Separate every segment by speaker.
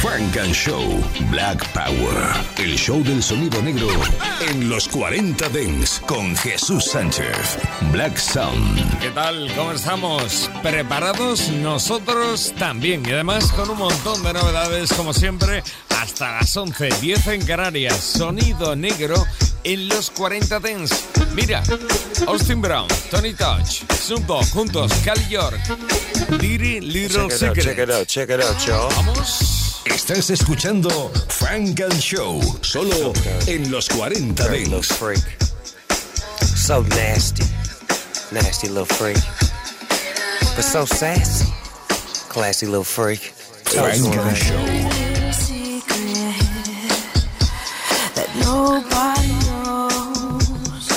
Speaker 1: Frank and Show Black Power. El show del sonido negro en los 40 Dents con Jesús Sánchez. Black Sound.
Speaker 2: ¿Qué tal? ¿Cómo estamos? ¿Preparados? Nosotros también. Y además con un montón de novedades, como siempre, hasta las 11, 10 en Canarias. Sonido negro en los 40 Dents. Mira, Austin Brown, Tony Touch, Snoop juntos, Cali York, Diri Little Secret.
Speaker 3: check it out, check it out, y'all.
Speaker 2: Vamos.
Speaker 1: Estás escuchando Funk and Show, solo en los 40
Speaker 3: Dirty little
Speaker 1: Dance.
Speaker 3: freak. So nasty. Nasty little freak. But so sassy. Classy little freak. Funk
Speaker 1: and. Show.
Speaker 4: secret that nobody knows.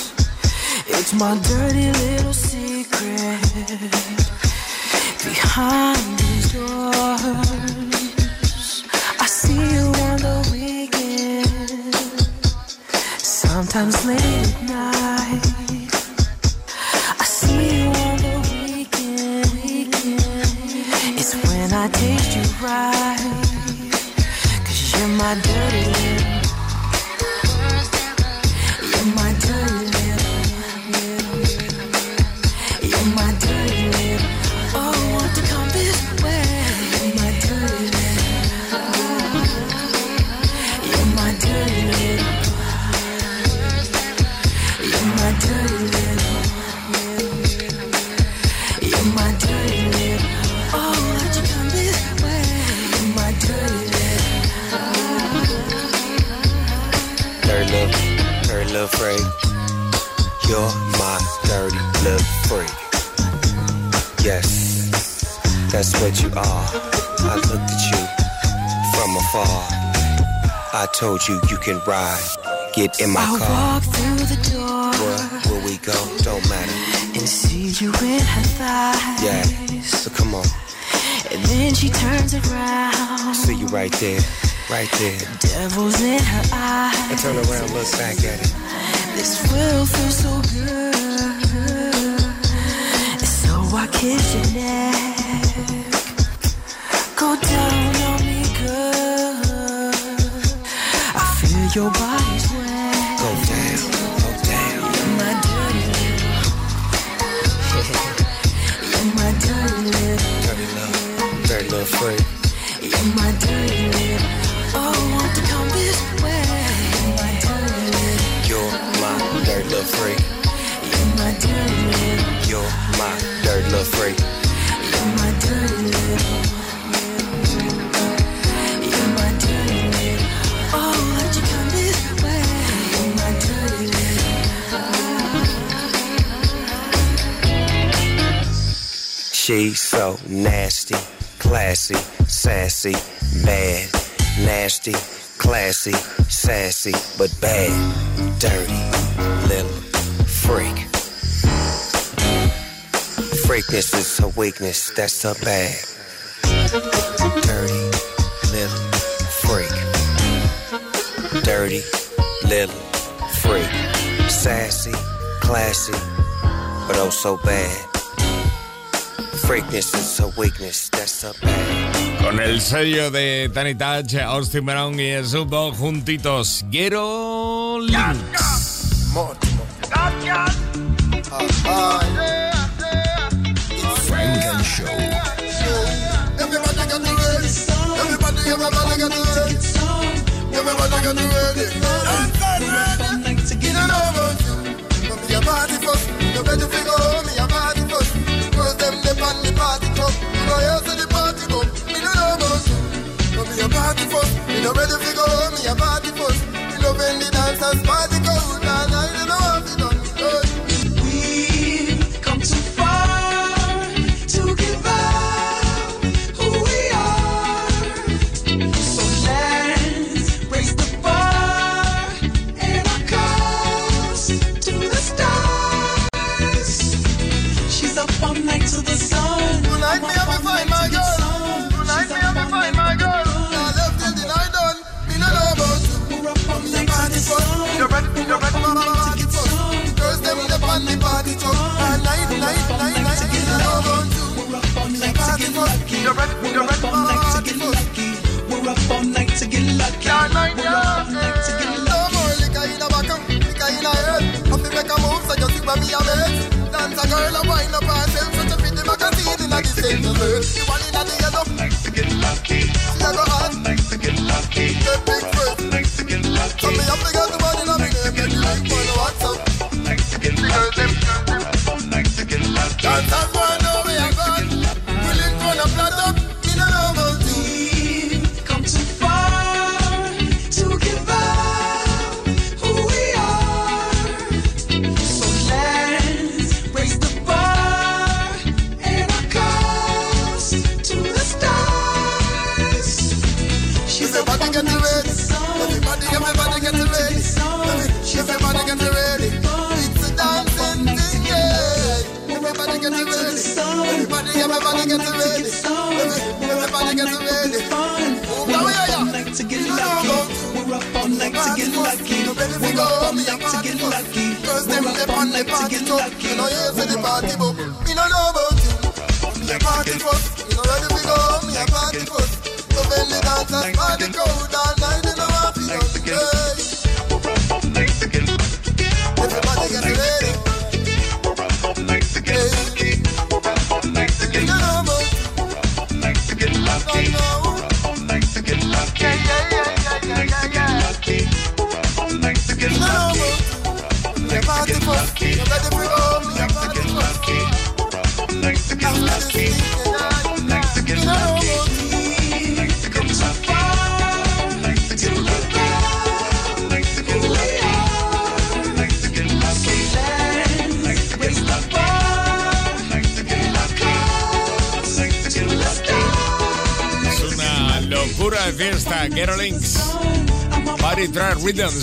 Speaker 4: It's my dirty little secret behind these doors. Sometimes late at night. I see you on the weekend. It's when I taste you right. Cause you're my dirty little.
Speaker 3: Told you you can ride. Get in my
Speaker 4: I
Speaker 3: car.
Speaker 4: walk through the door
Speaker 3: Where, where we go, don't matter.
Speaker 4: and see you in her thighs.
Speaker 3: Yeah, so come on.
Speaker 4: And then she turns around.
Speaker 3: See you right there, right there.
Speaker 4: Devils in her eyes.
Speaker 3: I turn around, look back at it.
Speaker 4: This will feel so good. So I kiss your neck. Go down your body's wet.
Speaker 3: Go down, go down.
Speaker 4: You're my dirty little. You're my dirty little.
Speaker 3: Dirty little, dirty little freak.
Speaker 4: You're my dirty little.
Speaker 3: She's so nasty, classy, sassy, bad, nasty, classy, sassy, but bad, dirty, little freak. Freakness is her weakness, that's her bad. Dirty, little freak. Dirty, little freak. Sassy, classy, but oh so bad.
Speaker 2: Con el sello de Tiny Touch, Austin Brown y Snoop Dogg juntitos. Ghetto Links.
Speaker 1: Frank and Show.
Speaker 5: You the party. Me no know party ready to go. Me a party first. Me love when the dancers party go. Nah, nah, you know where me a bed. Dance a girl a wind up herself, to fit the magazine in a the same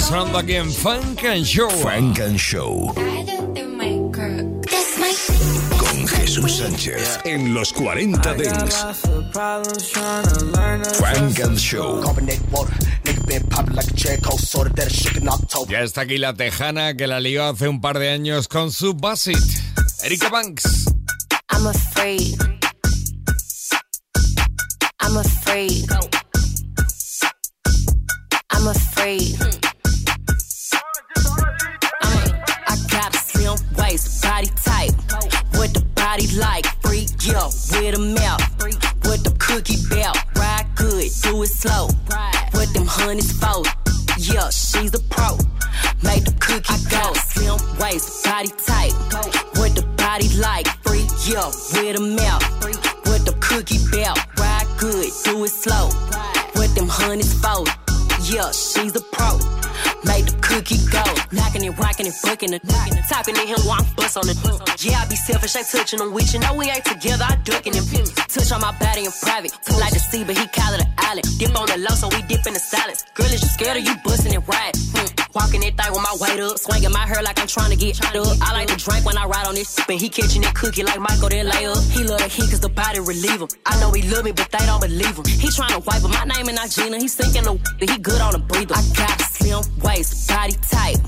Speaker 2: sonando aquí en Funk and Show.
Speaker 1: Funk and Show con Jesús Sánchez en los 40 Dents. Funk and Show.
Speaker 2: Ya está aquí la tejana que la lió hace un par de años con su Basit. Erika Banks.
Speaker 6: I'm afraid. I'm afraid. With a mouth. With the cookie belt, ride good, do it slow. With them honeys fold, yeah, she's a pro. Make the cookie go, slim waist, body tight. What the body like? Free, yeah, with a mouth. With the cookie belt, ride good, do it slow. With them honeys fold, yeah, she's a pro. Make the cookie go. Knocking and rocking and fucking it. Talking to him while I'm bust on it. I selfish, ain't touching him with you. No, we ain't together, I ducking him. Touch on my body in private. Feel like the sea, but he call it an island. Dip on the low, so we dip in the silence. Girl, is you scared of you busting it right? Walking that thing with my weight up. Swinging my hair like I'm trying to get shot up. I like to drink when I ride on this. But he catching that cookie like Michael, that lay up. He love the heat cause the body relieve him. I know he love me, but they don't believe him. He trying to wipe, up my name not Gina. He sinking the but he good on the breather. I got slim waist, body tight.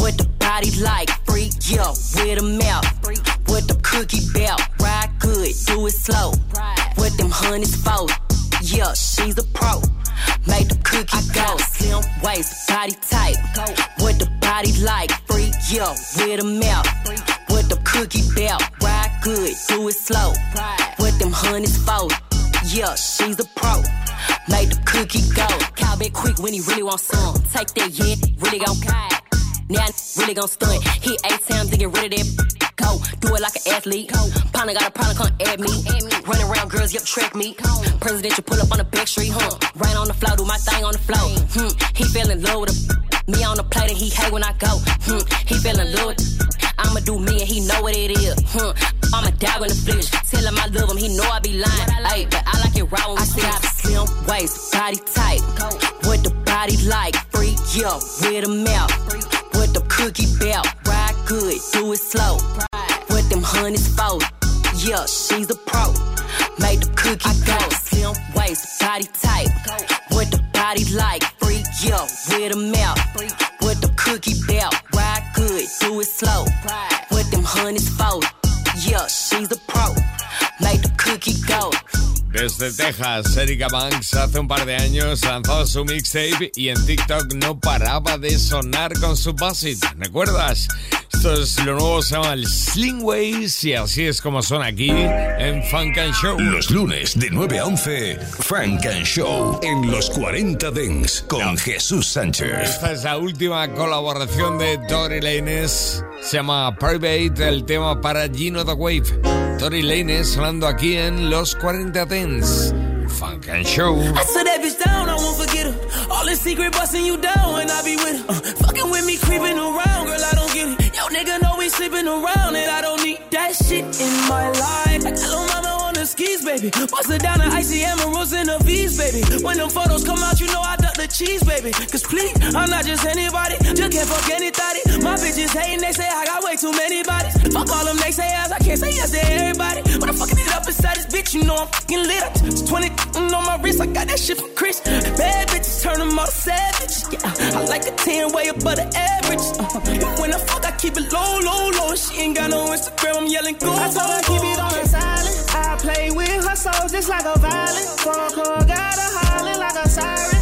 Speaker 6: What the body like? Freak, yo, with a mouth. With the cookie belt, ride good, do it slow. With them honeys fold, yeah, she's a pro. Make the cookie go, slim waist, body tight. With the body like? Freak, yo, with a mouth. With the cookie belt, ride good, do it slow. With them honeys fold, yeah, she's a pro. Make the cookie go. Cow bit quick when he really wants some. Take that yeah, really gon'. Now really gon' stunt. Hit eight times to get rid of that. Go, do it like an athlete. Partner got a problem, come at me. Running around girls, yep, track me. Presidential pull up on the back street, huh? Rain on the floor, do my thing on the floor. Hmm, he fell in love with a me on the plate and he hate when I go. Hmm, he fell in love with I'ma do me and he know what it is. Hmm, I'm a dog in the flesh. Tell him I love him, he know I be lying. Ay, but I like it raw when I got a slim waist, body tight. What the body like? Freak, yo, with a mouth. With the cookie belt, ride good, do it slow. Honeys fold, yeah, she's a pro. Make the cookie go, slim waist, body tight. What the body like? Freak, yeah, with a mouth. With the cookie belt, ride good, do it slow. With them honeys fold. Yeah, she's a pro.
Speaker 2: Desde Texas, Erika Banks hace un par de años lanzó su mixtape y en TikTok no paraba de sonar con su Buzz ¿Recuerdas? Esto es lo nuevo, se llama el Sling Ways y así es como suena aquí en Funk and Show.
Speaker 1: Los lunes de 9 a 11, Frank and Show en los 40 Dents con Jesús Sánchez.
Speaker 2: Esta es la última colaboración de Tori Lanes. Se llama Private, el tema para Gino the Wave. Tori Lanez sonando aquí en los 40 Dance. Funk and Show.
Speaker 7: I said that bitch down, I won't forget her. All in secret busting you down when I be with her. Uh, fucking with me, creeping around, girl, I don't get it. Yo, nigga know we sleeping around and I don't need that shit in my life. Like, hello, mama on the skis, baby. Bust it down to icy emeralds and the V's, baby. When them photos come out, you know I duck the cheese, baby. Cause please, I'm not just anybody. Just can't fuck anybody. My bitches hating, they say I got way too many bodies. Fuck all them I can't say yes to everybody. When I'm fucking it up inside this bitch, you know I'm fucking lit. I took 20 on my wrist, I got that shit from Chris. Bad bitches turn them all savage. Yeah, I like a 10 way above the average. Uh, when I fuck, I keep it low, low, low. She ain't got no Instagram, I'm yelling go. I told her keep it on the silent. I play with her soul just like a violin. Fuck her, got her hollering like a siren.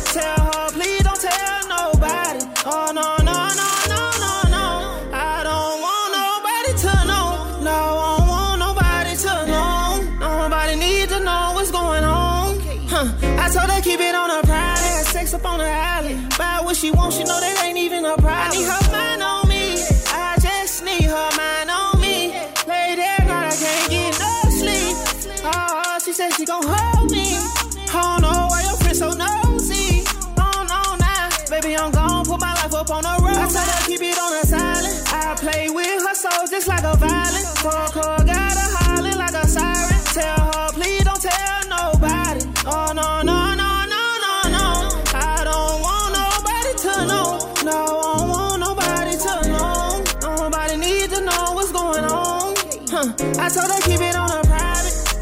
Speaker 7: I told her keep it on her private.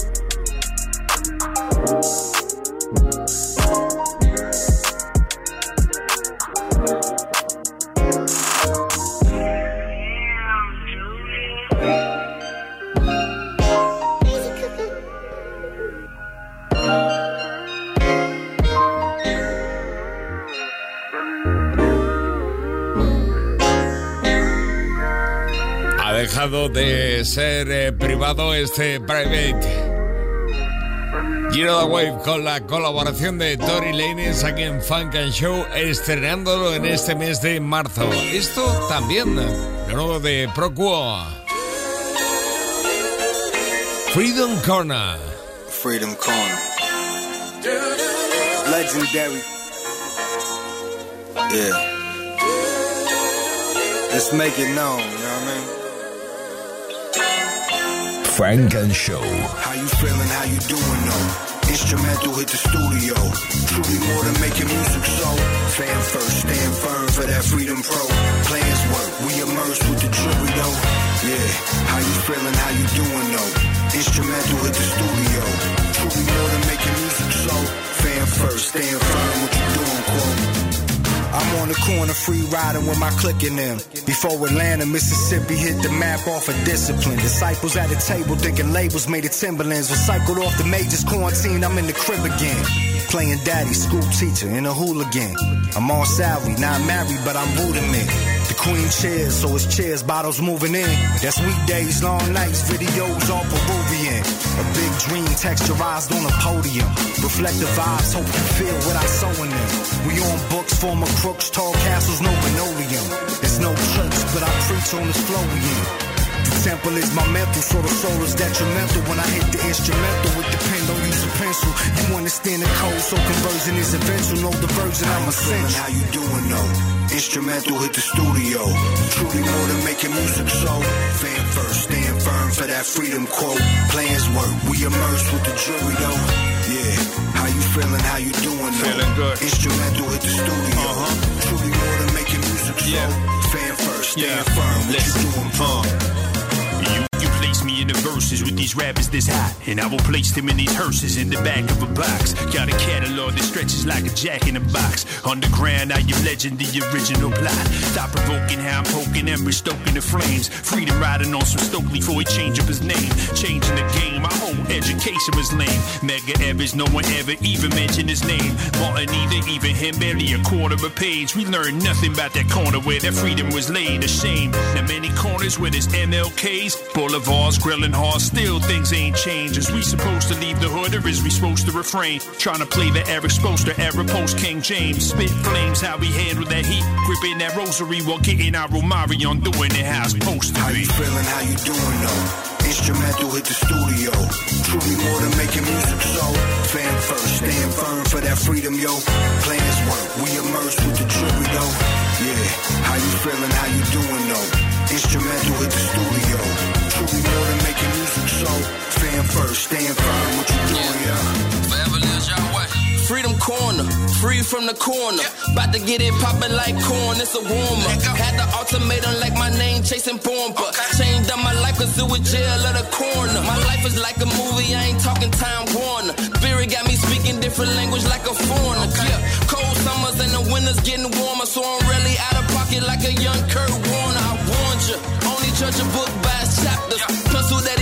Speaker 2: De ser eh, privado este private. Giro the Wave con la colaboración de Tori Lanez aquí en Funk and Show, estrenándolo en este mes de marzo. Esto también, lo nuevo de Pro Quo. Freedom Corner.
Speaker 8: Freedom Corner. Legendary. Yeah. Let's make it known,
Speaker 1: Funk and Show.
Speaker 8: How you feeling, how you doing though? Instrumental hit the studio. Truly more than making music, so fan first, stand firm for that Freedom Pro. Plans work, we immerse with the jury though. Yeah, how you feeling, how you doing though? Instrumental hit the studio. Truly more than making music, so fan first, stand firm, what you doing, quote. I'm on the corner free riding with my clique in them. Before Atlanta, Mississippi hit the map off of discipline. Disciples at the table thinking labels made it Timberlands. Recycled off the majors, quarantine, I'm in the crib again. Playing daddy, school teacher, in a hooligan. I'm on salary, not married, but I'm rudiment. The queen chairs, so it's chairs, bottles moving in. That's weekdays, long nights, videos all Peruvian. A big dream texturized on a podium. Reflect the vibes, hope you feel what I sow in them. We on books, former crooks, tall castles, no linoleum. There's no church, but I preach on this flow we in. The temple is my mental, so the soul is detrimental. When I hit the instrumental, it depend on use a pencil. You understand the code, so conversion is eventual. No diversion, I'm essential. How you doing though? Instrumental hit the studio. Truly more than making music, so fan first, stand firm for that freedom quote. Plans work, we immerse with the jury though. Yeah, how you feeling? How you doing though?
Speaker 2: Feeling good.
Speaker 8: Instrumental hit the studio. Uh-huh. Truly more than making music, so
Speaker 9: Yeah.
Speaker 8: fan first, stand
Speaker 9: Yeah.
Speaker 8: firm. What
Speaker 9: Listen,
Speaker 8: you doing,
Speaker 9: uh, verses with these rappers this hot. And I will place them in these hearses in the back of a box. Got a catalog that stretches like a jack in a box. Underground, I am legend, the original plot. Stop provoking how I'm poking and stoking the flames. Freedom riding on some Stokely before he change up his name. Changing the game, my whole education was lame. Medgar Evers, no one ever even mentioned his name. Martin either, even him, barely a quarter of a page. We learned nothing about that corner where that freedom was laid. A shame. Now many corners where there's MLKs, boulevards, grilling hard, still things ain't changed. Is we supposed to leave the hood or is we supposed to refrain? Trying to play the Eric Sposter era post King James. Spit flames, how we handle that heat. Gripping that rosary while getting our Romari on doing it how it's supposed to
Speaker 8: How you feeling? How you doing though? Instrumental hit the studio. Truly more than making music, so fan first, stand firm for that freedom, yo. Plans work, we immersed with the jury, though. Yeah, how you feeling? How you doing though? Instrumental hit the studio. Truly more than making music, so fan first, stand firm. What you doing, yo?
Speaker 10: Forever lives your way. Freedom corner, free from the corner. About to get it poppin' like corn, it's a warmer. Had the ultimatum like my name, chasing bomber. Changed up my life cause it was jail at the corner. My life is like a movie, I ain't talking time Warner. Spirit got me speaking different language like a foreigner. Yeah, cold summers and the winters getting warmer, so I'm really out of pocket like a young Kurt Warner. I warned you, only judge a book by its chapters. Pistol that he pistol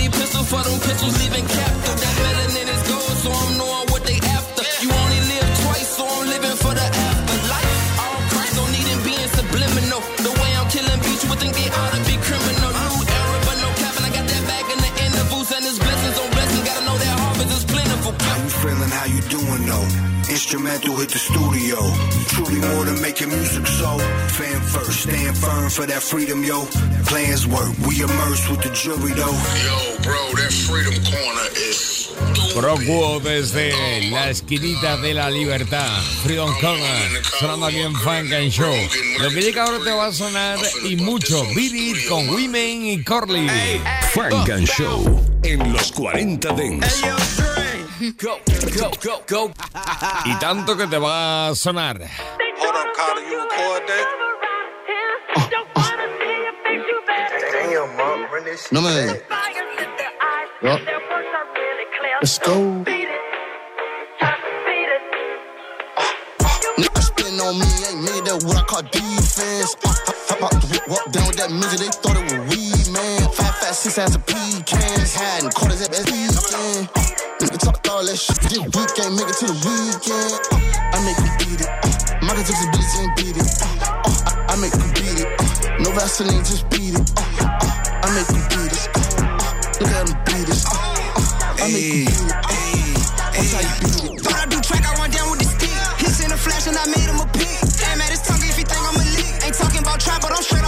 Speaker 10: them leaving captive. That melanin is gold, so I'm knowing what they after. You only live twice, so I'm living for the afterlife. All Christ don't need him being subliminal. The way I'm killing beats, you would think they ought to be criminal. New era, but no cap, and I got that bag in the intervals, and it's blessings on blessings. Gotta know that harvest is plentiful.
Speaker 8: How you feeling? How you doing though? Instrumental hit the studio. Truly more than making music, so fan first, stand firm for that freedom, yo. Plans work, we immersed with the jury, though.
Speaker 11: Yo, bro, that Freedom Corner is.
Speaker 2: Procuo desde la esquinita de la libertad. Freedom Corner, sonando aquí en Funk and Show. Lo que llega ahora te va a sonar y mucho. Beat It con Women y Corley.
Speaker 1: Funk and Show en los 40 Dents.
Speaker 10: Go, go, go, go.
Speaker 2: Y tanto que te va a sonar.
Speaker 12: Hold up, Carter, you record that?
Speaker 13: Damn, mom, run.
Speaker 14: No Let's go. Niggas spitting on me, ain't made that what I call defense. Uh, how about the walk down with that music, they thought it was weed, man. Five, fat, six ass pecans, hiding quarters at that weekend. Uh, nigga talk all that shit, this weekend, make it to the weekend. Uh, I make them beat it. Uh, Michael Jackson bitch ain't beat it. Uh, uh, I, make them beat it. Uh, no Vaseline, just beat it. Uh, uh, I make them beat it. Uh, uh, look at them beat it. Uh, uh, I make them beat it. Uh, that's how you beat it.
Speaker 15: Thought I do track, I run down with the stick. Hits in a flash and I made him a pick. Damn, at his tongue if he think I'm a lick. Ain't talking about trap, but I'm straight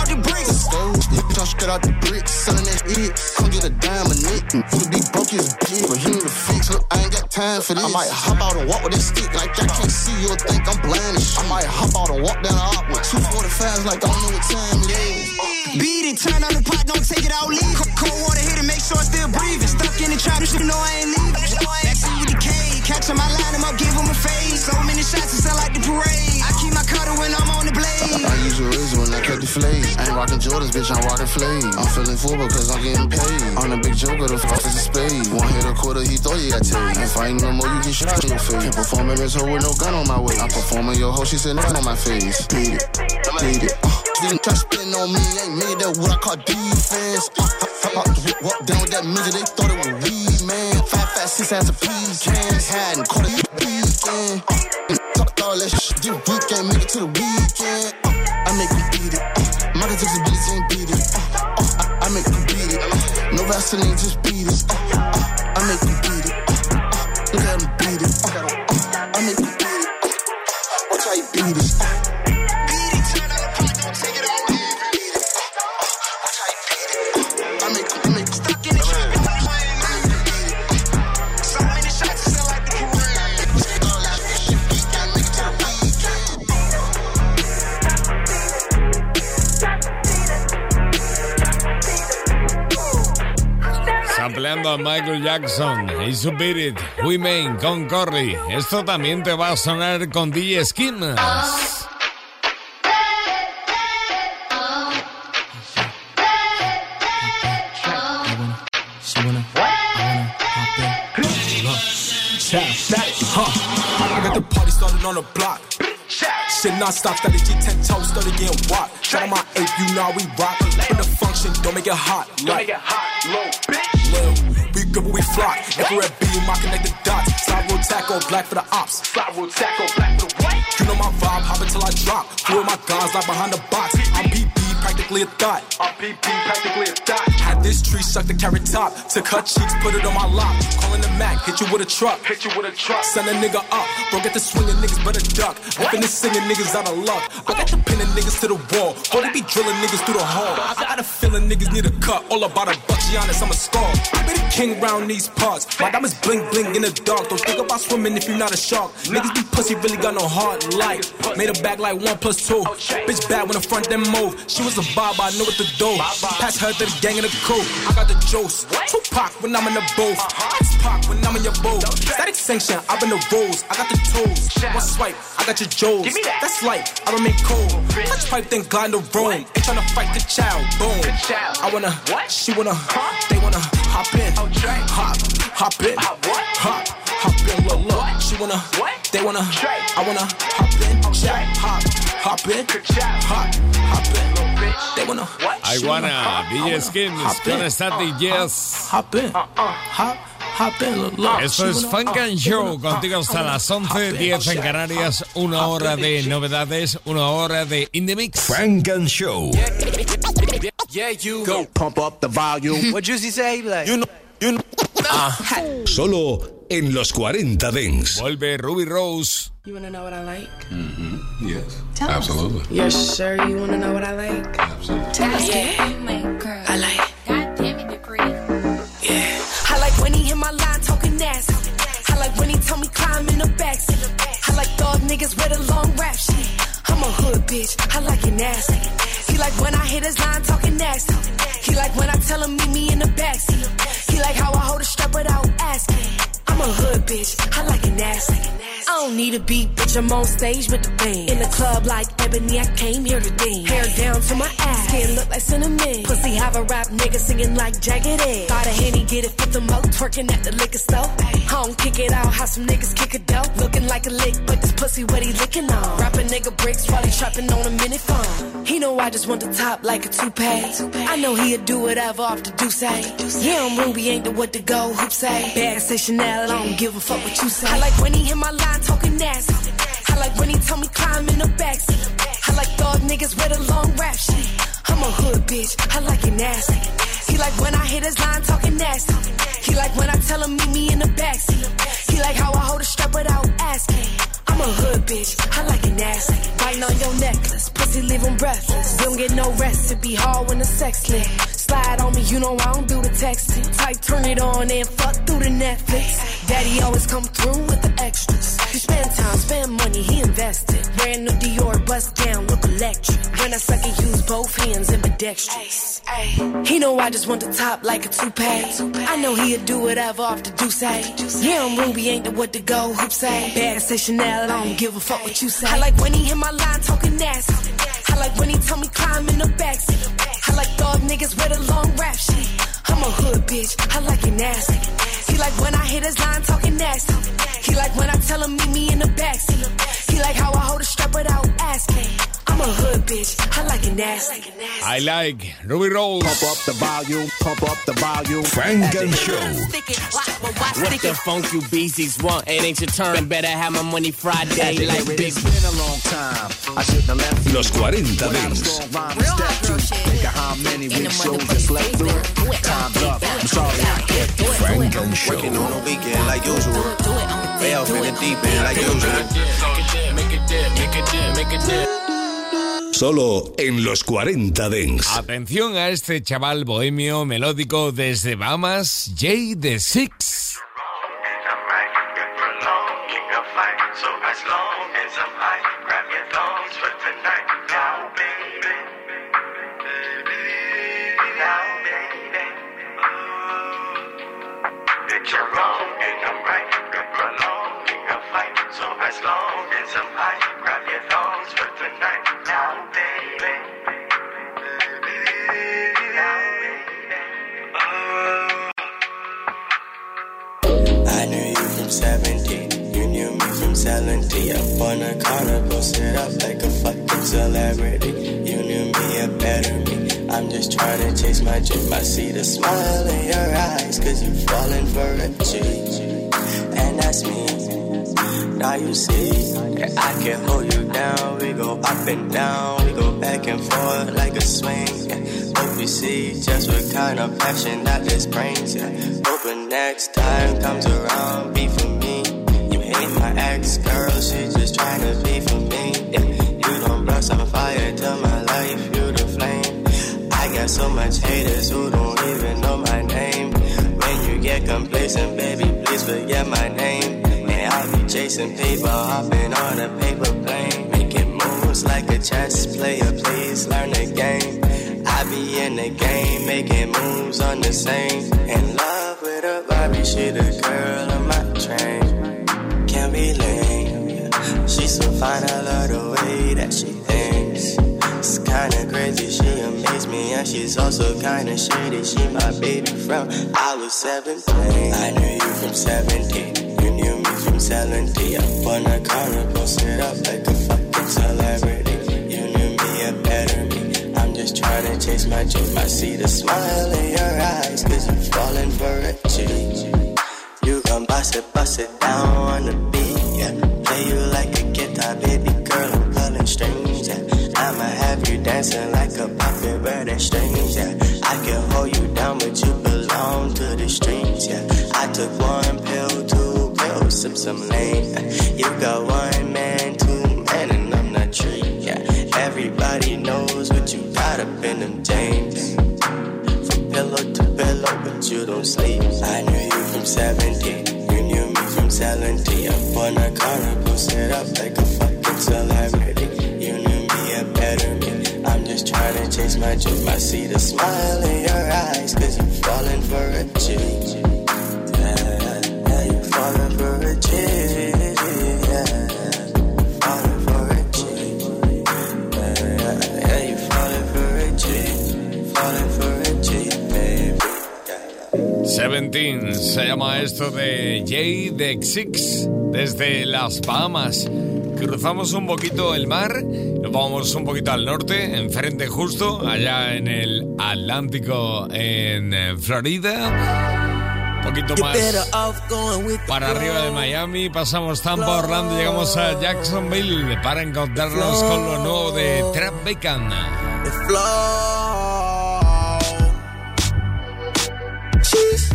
Speaker 14: straight out the bricks. Selling that it. Come get a dime a nick. Who be broke is big, but he need to fix. Look, I ain't got time for this. I might hop out and walk with this stick like I can't see. You'll think I'm blind as shit. I might hop out and walk down the op with 245s like I don't know what time it is.
Speaker 15: Uh, beat it, turn on the pot, don't take it out, leave. Co- Cold water hit it, make sure it's still breathing. Stuck in the trap, you should know I ain't leaving. Backseat with the K, catch him, I line him up, give him a fade. So many shots, it sound like the parade. Cutter when I'm on the blade.
Speaker 14: I use a razor when I cut the flame. I ain't rocking Jordans, bitch, I'm rocking flame. I'm feeling full because I'm getting paid. I'm the big joker, the fuck is a spade. One hit a quarter, he thought he got take. If I ain't no more, you get shot in your face. Can't perform in this hoe with no gun on my way. I'm performing your hoe, she said nothing on my face. Beat it, beat it. Uh, didn't try spitting on me, ain't made that what I call defense. Uh, about the whip, walk down with that music, they thought it was weed, man. Five, fat, six ass of pecans, hiding, caught it weekend. Uh, talk all that shit, this weekend, to the weekend. Uh, I make them beat it. Uh, Michael Jackson ain't beat it. Uh, uh, I, make beat it. Uh, no Vaseline, just beat it. Uh, uh, I make them beat it. Uh, uh, look at them
Speaker 2: Sampleando a Michael Jackson y su Beat It, Women con Corley. Esto también te va a sonar con DJ Skinners.
Speaker 16: She wanna.
Speaker 13: Static, huh? I got the party started on the block. Shit non-stop, started G10 toes, started getting wop. Shout out my ape, you know how we rock. In the function, don't make it hot. Don't make it hot, low, bitch. We good, but we flock. Infrared beam, I connect the dots. Slide roll tackle, black for the ops. Slide roll tackle, black for the what? You know my vibe, hop until I drop. Throw my guns like behind the box. I'm PP, practically a thought. I'm PP, practically a thought. This tree suck the carrot top. Took her cheeks, put it on my lap. Calling the Mac, hit you with a truck. Hit you with a truck. Send a nigga up. Bro, get the swinging niggas, better duck. I finished singing niggas out of luck. I got the pinning niggas to the wall. Bro, they be drilling niggas through the hall. I got a feeling niggas need a cut. All about a buck, Giannis, I'm a star. I be the king round these parts. My diamonds bling bling in the dark. Don't think about swimming if you're not a shark. Niggas be pussy, really got no heart. Like, made a back like one plus two. Bitch bad when the front then move. She was a bob, I know what to do. Pass her to the gang in the crew. I got the juice. Tupac when I'm in the booth. Ice Pac when I'm in your boat. Static sanction, I've been the rolls. I got the tools. One swipe, I got your jewels. That's light, I don't make cold. Touch pipe, then glide the room. Ain't tryna fight the child. Boom. I wanna, what? she wanna, they wanna hop in. Hop, hop in. Hop, hop in, look, look. She wanna, what? they wanna, I wanna hop in. Jack, hop, hop in. Hop, hop in. They wanna,
Speaker 2: I wanna, DJ Skins con Static Yes.
Speaker 13: hop in. Hop, hop in, look, look.
Speaker 2: Esto es Funk and Show, contigo hasta las 11, 10 en Canarias, una hora de novedades, una hora de In The Mix.
Speaker 1: Funk and Show.
Speaker 16: Yeah, you go pump up the volume. what Juicy say? Like, you know, you know.
Speaker 1: Solo en los 40 Dance.
Speaker 2: Vuelve Ruby Rose.
Speaker 17: You wanna know what I like?
Speaker 18: Mm-hmm. Yes.
Speaker 17: Tell us.
Speaker 18: Absolutely.
Speaker 17: You're sure you wanna know what I like?
Speaker 18: Absolutely.
Speaker 17: Tell us, yeah. I like.
Speaker 19: Yeah. I like when he hit my line talking nasty. I like when he tell me climb in the backseat. I like thug niggas with a long rap sheet. I'm a hood bitch. I like it nasty. He like when I hit his line talking nasty. He like when I tell him meet me in the backseat. He like how I hold a strap without asking. I'm a hood bitch. I like it nasty. I don't need a beat, bitch. I'm on stage with the band. In the club like Ebony, I came here to dance. Hair down to my ass. Skin look like cinnamon. Pussy have a rap nigga singing like Jagged Edge. Got a henny, get it fit the mo. Twerking at the liquor store. Don't kick it out, how some niggas kick it dope. Looking like a lick, but this pussy what he licking on. Rapping nigga bricks while he trapping on a minute phone. He know I just want the top like a toupee. I know he'll do whatever off the do say. Eh? Yeah, I'm Ruby, ain't the what to go. Hoop say. Bag say Chanel, I don't give a fuck what you say. I like when he hit my line talking nasty. I like when he tell me climb in the backseat. I like thug niggas with a long rap sheet. I'm a hood bitch, I like it nasty. He like when I hit his line talking nasty. He like when I tell him meet me in the backseat. He like how I hold a strap without asking. I'm a hood bitch, I like it nasty. Biting on your necklace, pussy leave him breathless. Don't get no rest, it be hard when the sex lit. Slide on me, you know I don't do the texting. Type turn it on and fuck through the Netflix. Daddy always come through with the extras. He spend time, spend money, he invested. Brand new Dior, bust down, look electric. When I suck it, use both hands and ambidextrous. He know I just want the top like a toupee. I know he'll do whatever off the say. Yeah, I'm Ruby, ain't the what to go. Hoop say. Bag say Chanel, I don't give a fuck what you say. I like when he hit my line talking nasty. I like when he tell me climb in the backseat. I like thug niggas with a long rap sheet. I'm a hood bitch, I like it nasty. He like when I hit his line talking nasty. He like when I tell him meet me in the backseat. He like how I hold a strap without asking. I'm a hood bitch, I like it nasty.
Speaker 2: I like Ruby Rose.
Speaker 16: Pump up the volume, pump up the volume.
Speaker 1: Funk and Show.
Speaker 20: What the funk you beasties want? It ain't your turn. Better have my money Friday like big.
Speaker 16: It's been a long time. I shouldn't have left.
Speaker 1: Los 40
Speaker 16: Without a
Speaker 1: Dance.
Speaker 16: strong rhyme to step to. Think of how many big shows I slept through. Time's up. I'm sorry I can't do it.
Speaker 1: Funk and Show.
Speaker 18: Working on the weekend like usual. Way off in the deep end like usual.
Speaker 20: Make it dip, make it dip, make it dip.
Speaker 1: Solo en los 40 Dents.
Speaker 2: Atención a este chaval bohemio melódico desde Bahamas, Jay the Six.
Speaker 21: Selling tea up on the corner, posted up like a fucking celebrity. You knew me a better me. I'm just trying to chase my dream. I see the smile in your eyes, cause you falling for a G. And that's me. Now you see that I can hold you down. We go up and down, we go back and forth like a swing. Yeah. Hope you see just what kind of passion that this brings. Yeah. Hoping next time comes around, be ex girl, she just trying to be for me. Yeah. You don't burn some fire to my life, you the flame. I got so much haters who don't even know my name. When you get complacent, baby, please forget my name. And I'll be chasing paper, hopping on a paper plane. Making moves like a chess player, please learn the game. I be in the game, making moves on the same. In love with a Barbie, she the girl on my train. Be lame. She's so fine, I love the way that she thinks. It's kinda crazy, she amazed me, and she's also kinda shady. She my baby from I was 17. I knew you from 17. You knew me from selling tea up on the corner, posted up like a fucking celebrity. You knew me a better me. I'm just trying to chase my dream. I see the smile in your eyes, cause you falling for a G. Bust it, bust it down on the beat, yeah. Play you like a guitar, baby girl, I'm pulling strings, yeah. I'ma have you dancing like a puppet where the strings, yeah. I can hold you down, but you belong to the streets, yeah. I took one pill, two pills, sip some lane. You got one man, two men, and I'm not tree, yeah. Everybody knows what you got up in them James. From pillow to pillow, but you don't sleep. I knew you from 17. Selling tea up on the corner, posted up like a fucking celebrity. You knew me a better me. I'm just trying to chase my dream. I see the smile in your eyes, cause you're falling for a G. Yeah, yeah, you're falling for a G.
Speaker 2: 17 se llama esto de Jay de Six desde las Bahamas. Cruzamos un poquito el mar, nos vamos un poquito al norte, enfrente justo, allá en el Atlántico en eh, Florida. Un poquito más para arriba de Miami, pasamos Tampa, Orlando, llegamos a Jacksonville para encontrarnos con lo nuevo de Trap Bacon.
Speaker 22: Cheese.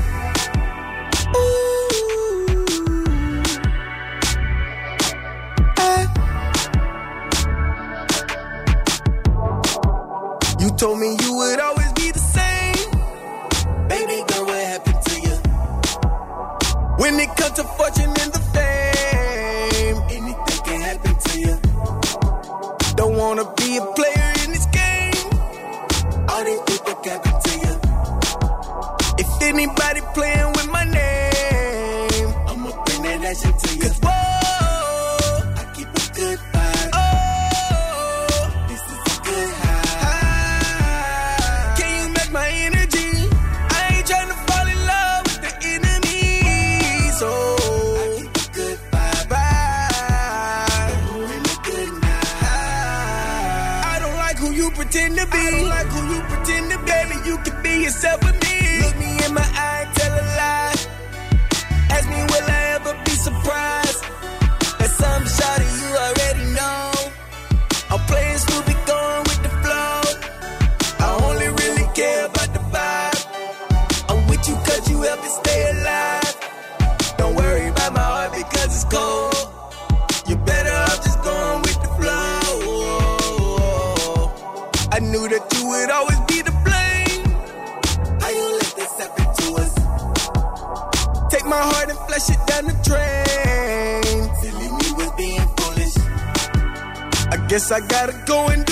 Speaker 22: Eh.
Speaker 23: You told me you would always be the same. Baby girl, what happened to you? When it comes to fortune and the anybody playing with my name, I'ma bring that action to you. Guess I gotta go and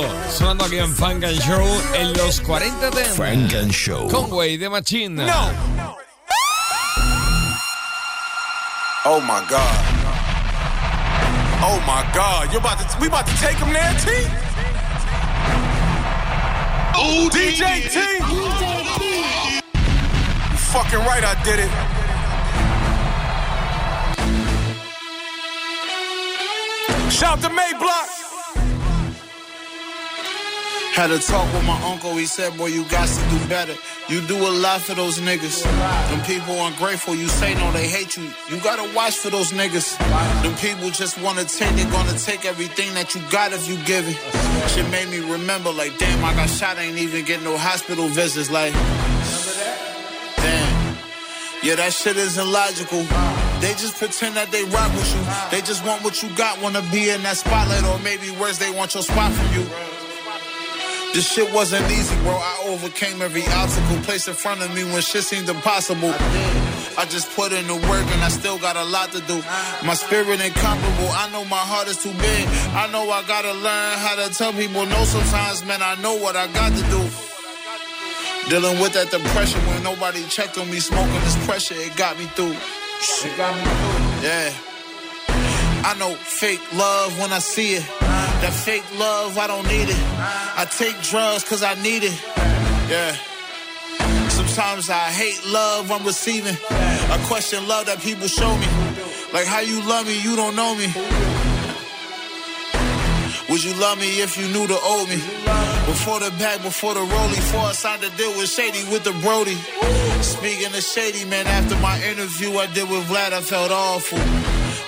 Speaker 2: para el mundo, sonando aquí en Funk and Show en los 40 de
Speaker 1: Funk and Show.
Speaker 2: Conway the Machine.
Speaker 13: Oh my God. Oh my God. You about to we about to take him there, T? Ooh, DJ T. You fucking right I did it. Shout to May Block.
Speaker 24: Had a talk with my uncle, he said, boy, you got to do better. You do a lot for those niggas. Them people ungrateful, you say no, they hate you. You gotta watch for those niggas. Them people just wanna take, they gonna take everything that you got if you give it. Shit made me remember, like, damn, I got shot, I ain't even get no hospital visits, like. Damn. Yeah, that shit isn't logical. They just pretend that they rock with you. They just want what you got, wanna be in that spotlight, or maybe worse, they want your spot from you. This shit wasn't easy, bro. I overcame every obstacle placed in front of me when shit seemed impossible. I just put in the work and I still got a lot to do. My spirit incomparable. I know my heart is too big. I know I gotta learn how to tell people no sometimes, man. I know what I got to do. Dealing with that depression when nobody checked on me, smoking this pressure, it got me through. It got me through. Yeah. I know fake love when I see it. That fake love, I don't need it. I take drugs cause I need it. Yeah. Sometimes I hate love I'm receiving. I question love that people show me. Like how you love me, you don't know me. Would you love me if you knew the old me? Before the bag, before the rollie, before I signed the deal with Shady with the Brody. Speaking of Shady, man, after my interview I did with Vlad, I felt awful.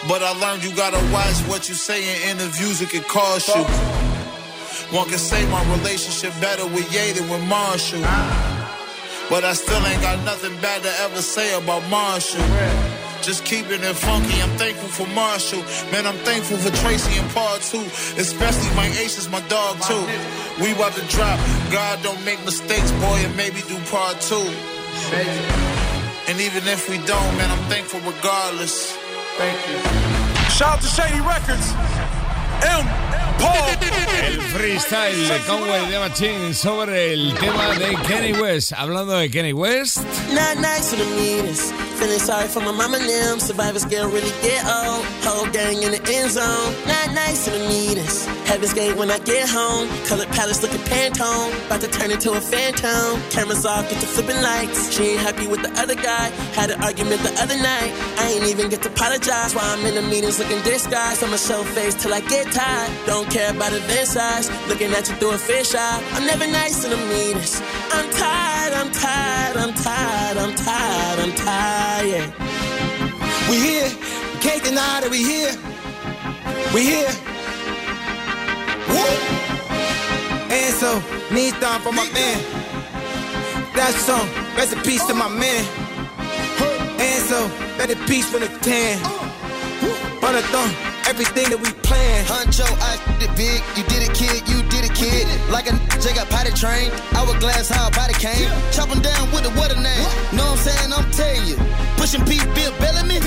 Speaker 24: But I learned you gotta watch what you say in interviews, it could cost you. One can say my relationship better with Ye than with Marshall. But I still ain't got nothing bad to ever say about Marshall. Just keeping it funky, I'm thankful for Marshall. Man, I'm thankful for Tracy and Paul too. Especially my ace is my dog too. We about to drop. God don't make mistakes, boy, and maybe do part two. And even if we don't, man, I'm thankful regardless. Thank you.
Speaker 13: Shout out to Shady Records. M.
Speaker 2: El freestyle de Conway de Machine sobre el tema de Kenny West. Hablando de Kenny West.
Speaker 23: Feeling sorry for my mama them. Survivors get really get old. Whole gang in the end zone. Not nice for the meanest. Heaven's gate when I get home. Colored palace looking Pantone. About to turn into a phantom. Cameras off, get to flipping lights. She ain't happy with the other guy. Had an argument the other night. I ain't even get to apologize. While I'm in the meetings looking disguised. I'ma show face till I get tired. Don't care about event size. Looking at you through a fish eye. I'm never nice in the meetings. I'm tired, I'm tired, I'm tired, I'm tired, I'm tired.
Speaker 25: We here, we can't deny that we here. We here. Woo! And so, knees down for my man. That's the song. Rest in peace to my man. And so, let peace from the tan. But I thought everything that we planned.
Speaker 14: Huncho, I did it big. You did it, kid. You did it, kid. Like a a J got potty trained. Hourglass, how a body came. Chopping down with the what a name. Know what I'm saying? I'm telling you. Pushing Pete, Bill Bellamy.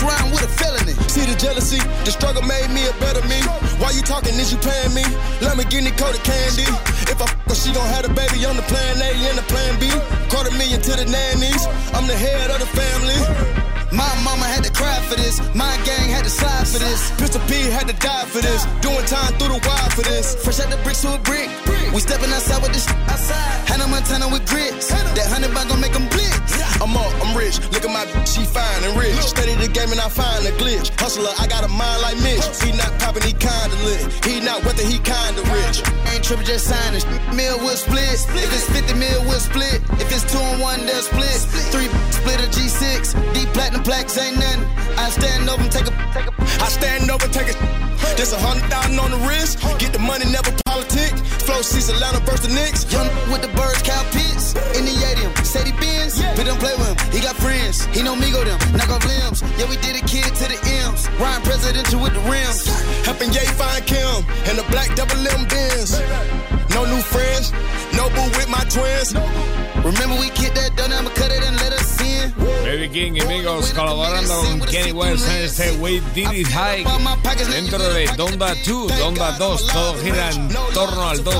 Speaker 14: Trying with a felony.
Speaker 11: See the jealousy, the struggle made me a better me. Why you talking? Is you paying me? Lamborghini coated candy. If I f her, she gon' have a baby on the plan A and the plan B. Quarter million to the nannies. I'm the head of the family.
Speaker 14: My mama had to cry for this. My gang had to slide for this.
Speaker 11: Pistol P had to die for this. Doing time through the wire for this.
Speaker 14: Fresh out the bricks to a brick. We stepping outside with this outside. Hannah Montana with grits. That hundred bag gon' make them blitz.
Speaker 11: I'm up, I'm rich. Look at my bitch, she fine and rich. Study the game and I find a glitch. Hustler, I got a mind like Mitch. He not popping, he kinda lit. He not whether he kinda rich.
Speaker 14: Ain't tripping, just sign it. Mill will split. If it's 50 mil, we'll split. If it's two and one, they'll split. Three split a G6. Deep platinum plaques ain't nothing. I stand over and take a.
Speaker 11: I stand over, take a. Just a hundred thousand on the wrist. Get the money, never politic. Flow seats Atlanta versus the Knicks.
Speaker 14: Young with the birds, cow pits. In the Yadium, said he bins. We don't play with him. He got friends. He know me go them. Knock off limbs. Yeah, we did a kid to the M's. Ryan presidential with the rims.
Speaker 11: Helping Ye find Kim and the black double M bins. No new friends. No boo with my twins.
Speaker 14: Remember we kicked that down, I'ma cut it and let us
Speaker 2: Baby King y Migos colaborando con Kenny West en este We Did It High. Dentro de Donda 2, Donda 2, todo gira en torno al 2.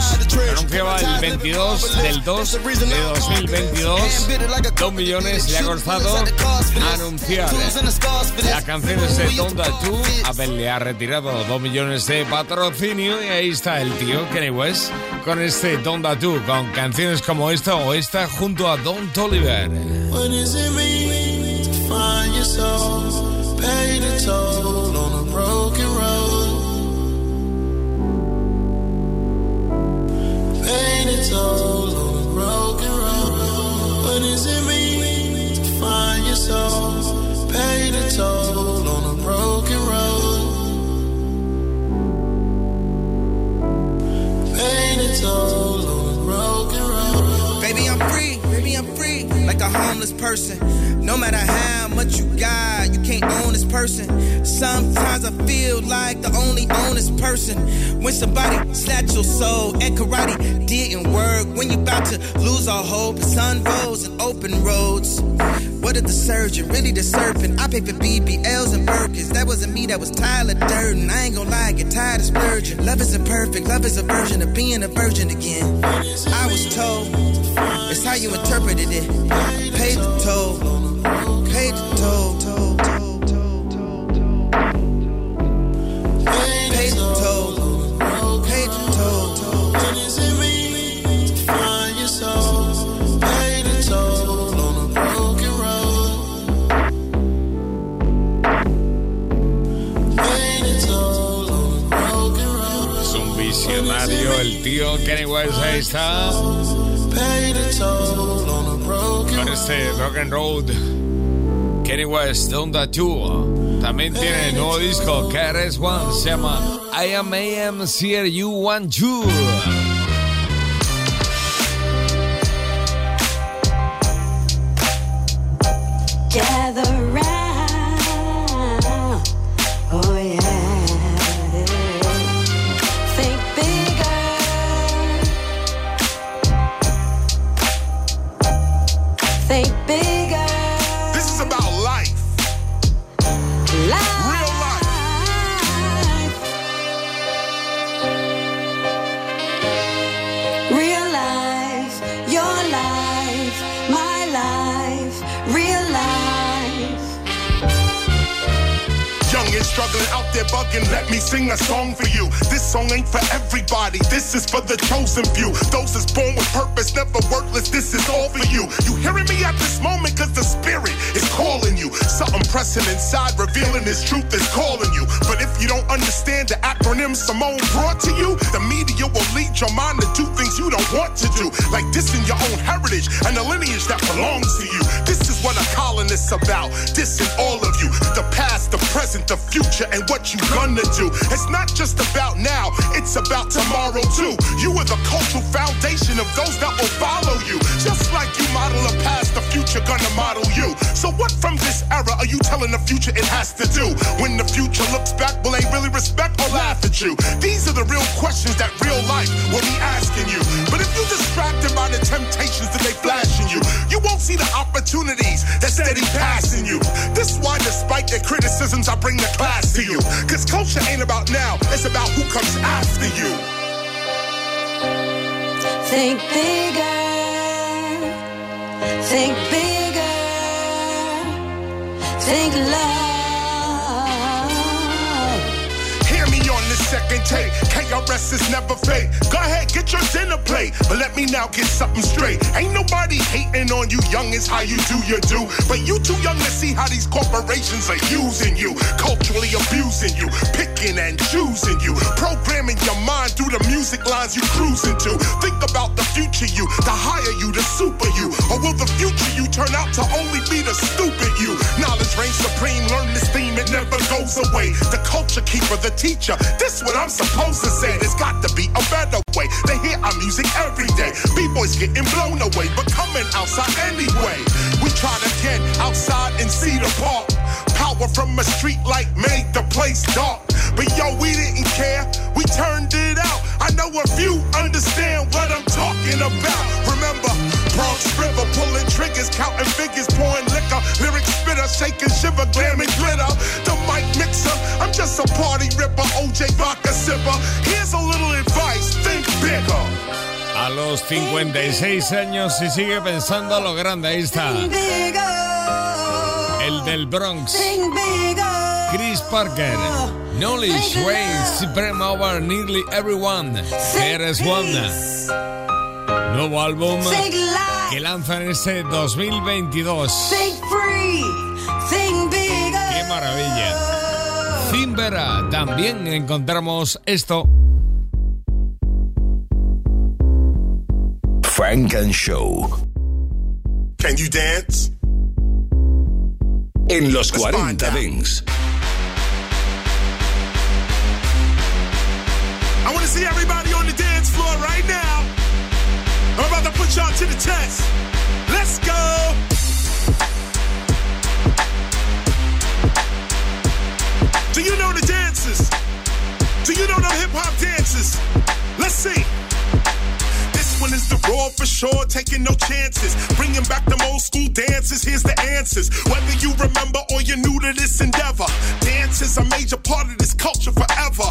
Speaker 2: Anunciaba el 22 del 2 de 2022. 2 millones le ha costado anunciar las canciones de Donda 2. Apple le ha retirado 2 millones de patrocinio y ahí está el tío Kenny West con este Donda 2, con canciones como esta o esta junto a Don Toliver.
Speaker 23: What does it mean to find your soul? Pay the toll on a broken road. Pay the toll on a broken road. What does it mean to find your soul? Pay the toll on a broken road. Pay the toll on a broken road.
Speaker 25: Baby, I'm free. I'm free. Like a homeless person. No matter how much you got, you can't own this person. Sometimes I feel like the only honest person. When somebody snatched your soul and karate didn't work. When you about to lose all hope, sun rose and open roads. What did the surgeon, really the serpent? I paid for BBLs and Birkins. That wasn't me, that was Tyler Durden. I ain't gonna lie, I get tired of splurging. Love isn't perfect, love is a version of being a virgin again. I was told, it's how you interpreted it. Pay the toll, pay the toll,
Speaker 2: el tío Kenny West, ahí está. Con este Rock and Road. Kenny West, Donda 2. También tiene nuevo disco, KRS One, se llama I Am AM You Want You.
Speaker 4: Gather
Speaker 26: bugging, let me sing a song for you. This song ain't for everybody, this is for the chosen few. Those that's born with purpose, never worthless, this is all for you. You hearing me at this moment, cause the spirit is calling you. Something pressing inside, revealing this truth is calling you. But if you don't understand the acronym Simone brought to you, the media will lead your mind to do things you don't want to do. Like dissing your own heritage and the lineage that belongs to you. This is what a colonist's about, dissing all of you. The past, the present, the future, and what you gonna do. It's not just about now, it's about tomorrow too. You are the cultural foundation of those that will follow you. Just like you model a past, the future gonna model you. So what from this era are you telling the future it has to do? When the future looks back, will they really respect or laugh at you? These are the real questions that real life will be asking you. But if you're distracted by the temptations that they flashing you, you won't see the opportunities that steady passing you. This is why despite their criticisms, I bring the class to you. Cause culture ain't about now, it's about who comes after you.
Speaker 4: Think bigger, think bigger, think love.
Speaker 26: Hear me on this second take. KRS is never fake. Go ahead, get your dinner plate. But let me now get something straight. Ain't nobody hating on you, youngins, how you do your do. But you too young to see how these corporations are using you, culturally abusing you, picking and choosing you, programming your mind through the music lines you cruising to. Think about the future you, the higher you, the super you. Or will the future you turn out to only be the stupid you? Knowledge reigns supreme, learn this theme, it never goes away. The culture keeper, the teacher, this what I'm supposed to say. There's got to be a better way. They hear our music every day. B-boys getting blown away, but coming outside anyway. We tried again outside and see the Park. Power from a street light made the place dark. But yo, we didn't care. We turned it out. I know a few understand what I'm talking about. Remember, Bronx River, pulling triggers, counting figures, pouring liquor. Lyric spitter, shaking shiver, glaring glitter. The mic mixer, I'm just a party ripper. OJ vodka sipper. Here's a little advice, think bigger.
Speaker 2: A los 56 años y sigue pensando a lo grande. Ahí está. El del Bronx. Chris Parker. Knowledge reigns supreme over nearly everyone. Eres one. Nuevo álbum que lanzan este 2022. ¡Qué maravilla! Zimbera, también encontramos esto.
Speaker 1: Frank and Show.
Speaker 26: Can you dance?
Speaker 1: En los 40 Dings.
Speaker 26: I want to see everybody on the dance floor right now. I'm about to put y'all to the test. Let's go. Do you know the dances? Do you know the hip hop dances? Let's see. This one is the raw for sure, taking no chances. Bringing back them old school dances, here's the answers. Whether you remember or you're new to this endeavor, dance is a major part of this culture forever.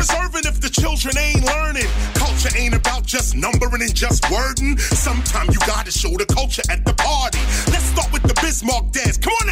Speaker 26: Preserving if the children ain't learning? Culture ain't about just numbering and just wording. Sometimes you gotta show the culture at the party. Let's start with the Bismarck dance. Come on,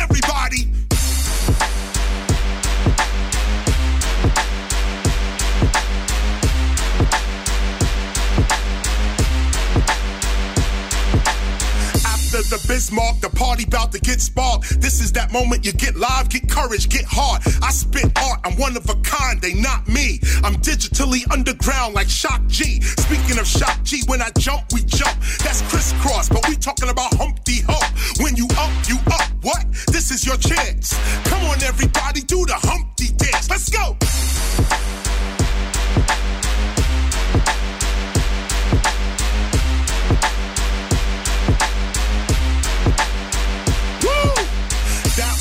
Speaker 26: After the Bismarck, the party bout to get sparked. This is that moment you get live, get courage, get hard. I spit art, I'm one of a kind, they not me. I'm digitally underground like Shock G. Speaking of Shock G, when I jump, we jump. That's crisscross, but we talking about Humpty Hump. When you up, you up. What? This is your chance. Come on, everybody, do the Humpty dance. Let's go.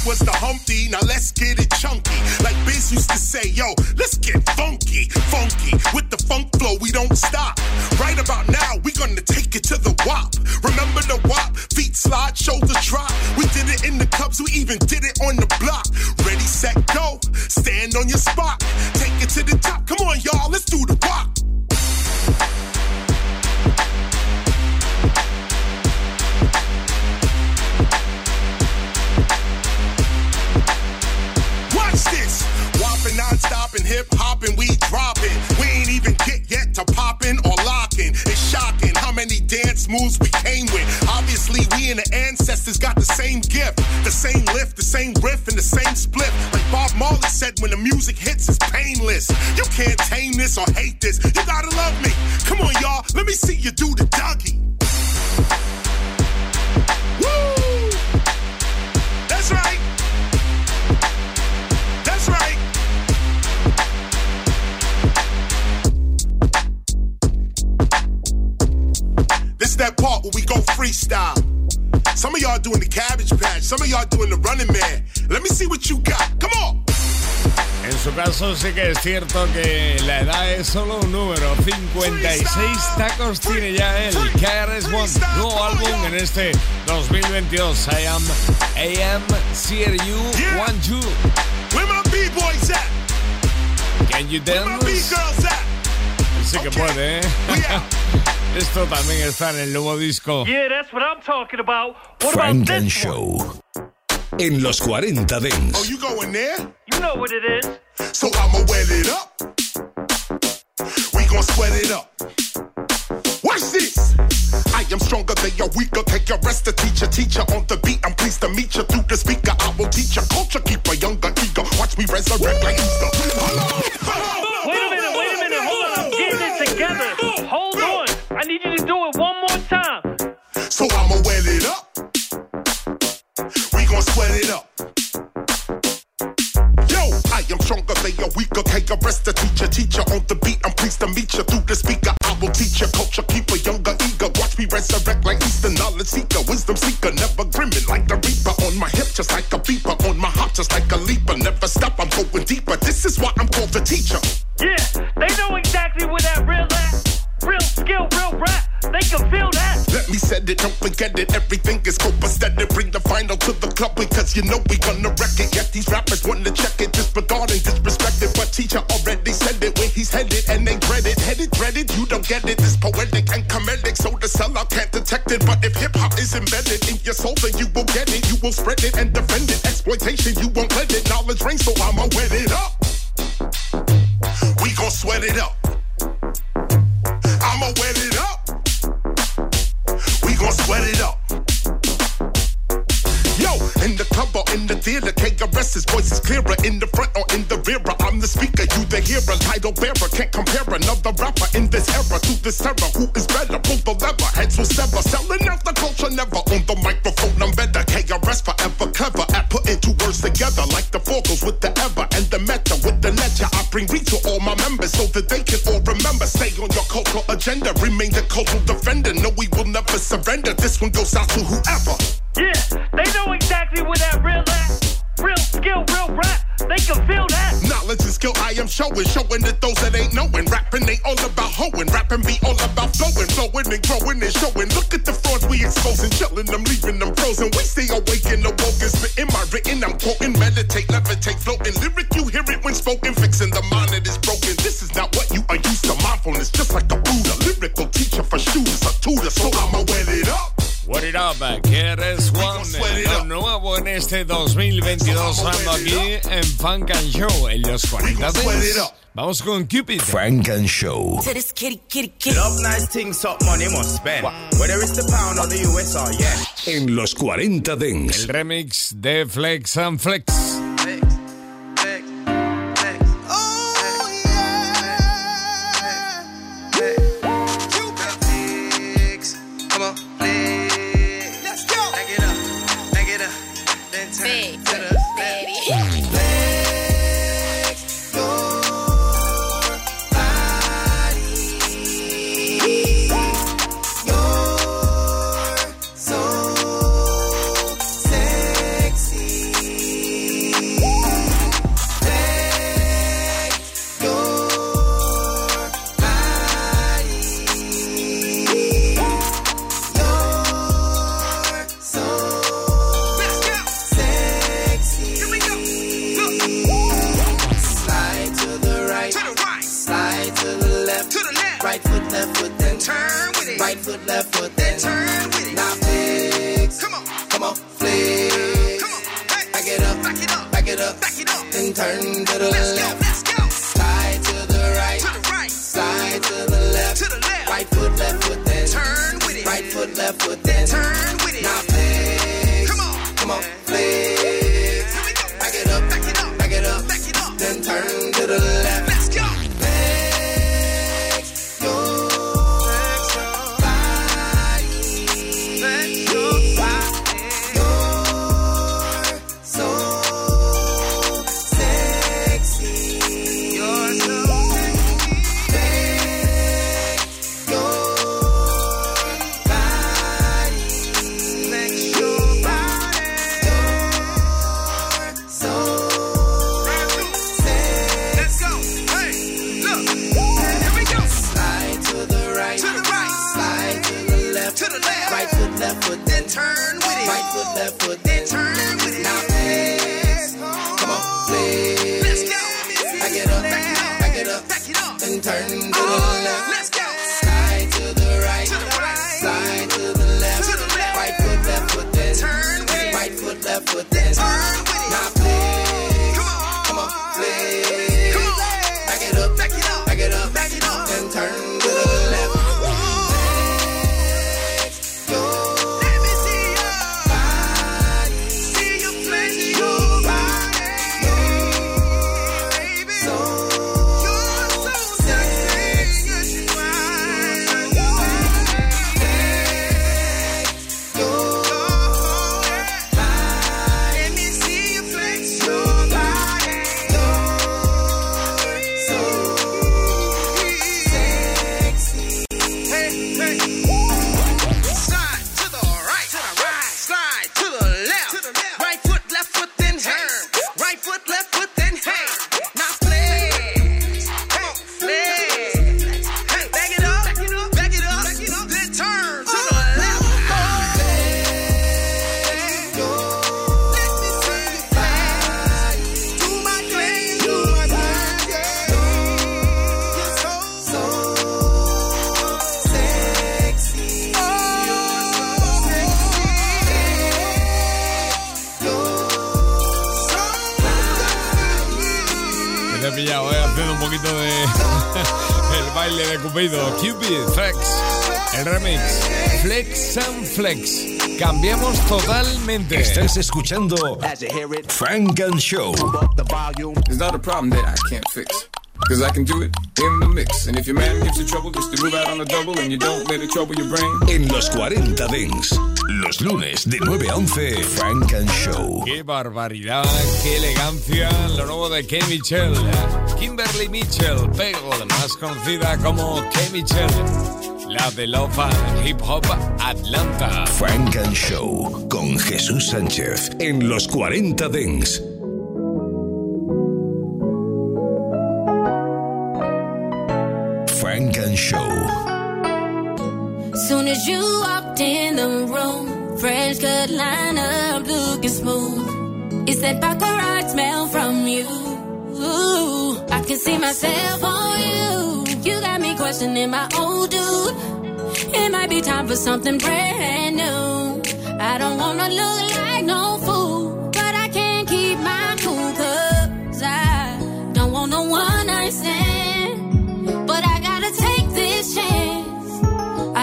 Speaker 26: Was the Humpty, now let's get it chunky. Like Biz used to say, yo, let's get funky, funky. With the funk flow, we don't stop. Right about now, we gonna take it to the Wop. Remember the Wop? Feet slide, shoulders drop. We did it in the clubs, we even did it on the block. Ready, set, go. Stand on your spot. Take it to the top. Come on, y'all, let's do the Wop. Hip hopping, we dropping. We ain't even get yet to popping or locking. It's shocking how many dance moves we came with. Obviously, we and the ancestors got the same gift, the same lift, the same riff, and the same split. Like Bob Marley said, when the music hits, it's painless. You can't tame this or hate this. You gotta love me. Come on, y'all. Let me see you do the Dougie. That part where we go freestyle. Some of y'all doing the cabbage patch, some of y'all doing the running man. Let me see what you got. Come on.
Speaker 2: En su caso sí que es cierto que la edad es solo un número. 56 tacos tiene ya él. KRS One, nuevo álbum en este 2022. I am AM CRU One Two.
Speaker 26: Where my B-boys at?
Speaker 2: Can you
Speaker 26: Where my
Speaker 2: dance?
Speaker 26: B-girls at?
Speaker 2: Sí que puede, ¿eh? Esto también está en el nuevo disco.
Speaker 27: Yeah, that's what I'm talking about. What
Speaker 1: Frank
Speaker 27: about
Speaker 1: and
Speaker 27: this
Speaker 1: Show. En los 40
Speaker 26: Oh, you going there?
Speaker 27: You know what it is.
Speaker 26: So I'ma wet it up. We gon' sweat it up. Watch this. I am stronger than your weaker. Take your rest, the teacher, teacher on the beat. I'm pleased to meet you through the speaker. I will teach you culture, keep a younger eager. Watch me resurrect like Easter.
Speaker 27: Wait a minute, wait a minute. Hold on. I'm getting it together. Hold on. I need you to do it one more time.
Speaker 26: So I'ma wet it up. We gon' sweat it up. Yo, I am stronger than your weaker. Rest, the teacher, teacher on the beat. I'm pleased to meet you through the speaker. I will teach you culture, keep a younger eager. Watch me resurrect like Easter, knowledge seeker, wisdom seeker, never grimming like the reaper. On my hip, just like a beeper. On my hop, just like a leaper. Never stop, I'm going deeper. This is why I'm called the teacher. Said it. Everything is copacetic. Bring the final to the club because you know we gonna wreck it. Yet these rappers wanna check it, disregarding, disrespected. But teacher already said it where he's headed, and they dread it. Headed, dreaded, you don't get it. This poetic and comedic, so the sellout can't detect it. But if hip hop is embedded in your soul, then you will get it. You will spread it and defend it. Exploitation, you won't let it. Knowledge reigns, so I'ma wet it up. We gon' sweat it up. Or in the KRS, his voice is clearer in the front or in the rear. I'm the speaker, you the hearer, title bearer. Can't compare another rapper in this era to this era. Who is better? Pull the lever, heads will sever. Selling out the culture, never on the microphone. I'm better. KRS forever clever at putting two words together like the vocals with the ever and the meta with the ledger. I bring reach to all my members so that they can all remember. Stay on your cultural agenda, remain the cultural defender. No, we will never surrender. This one goes out to whoever.
Speaker 27: Yeah, feel that.
Speaker 26: Knowledge and skill I am showing, showing to those that ain't knowing. Rapping ain't all about hoeing, rapping be all about flowing, flowing and growing and showing. Look at the frauds we exposing, chilling them, leaving them frozen. We stay awake and awoke and spitting my written. I'm quoting, meditate, levitate, floating. Lyric, you hear it when spoken, fixing the mind that is broken. This is not what you are used to. Mindfulness, just like a Buddha. Lyrical teacher for shooters, a tutor, so I'ma wet
Speaker 2: What it up, KRS One, lo nuevo en este 2022, sonando aquí en Funk and Show, en los 40 Dents. Vamos con Cupid.
Speaker 1: Frank and Show.
Speaker 28: To this kitty, kitty, kitty.
Speaker 16: Love nice things, up money must spend. Whether it's the pound or the US or yen.
Speaker 1: En los 40 Dents.
Speaker 2: El remix de Flex and Flex. Un poquito de el baile de Cupido. Cupid, Flex, el remix. Flex and Flex. Cambiamos totalmente.
Speaker 1: Estás escuchando Frank and Show.
Speaker 28: It's not a problem that I can't fix. Cause I can do it in the mix. And if your man gives you trouble, just to move out on the double and you don't let it trouble your brain.
Speaker 1: En los 40 Dents. Los lunes de 9 a 11, Frank and Show.
Speaker 2: Qué barbaridad, qué elegancia. Lo nuevo de K. Mitchell. Kimberly Mitchell, pero más conocida como K. Mitchell. La de and Hip Hop Atlanta.
Speaker 1: Frank and Show con Jesús Sánchez en los 40 Dents. Frank and Show.
Speaker 29: Soon as you walked in the room, fresh cut lineup looking smooth. It's that baccarat smell from you. Ooh, I can see myself on you. You got me questioning my old dude. It might be time for something brand new. I don't wanna look like no fool,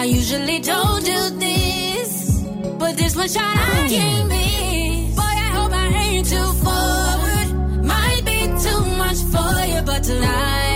Speaker 29: I usually don't do this, but this one shot I can't miss. Boy, I hope I ain't too forward. Might be too much for you, but tonight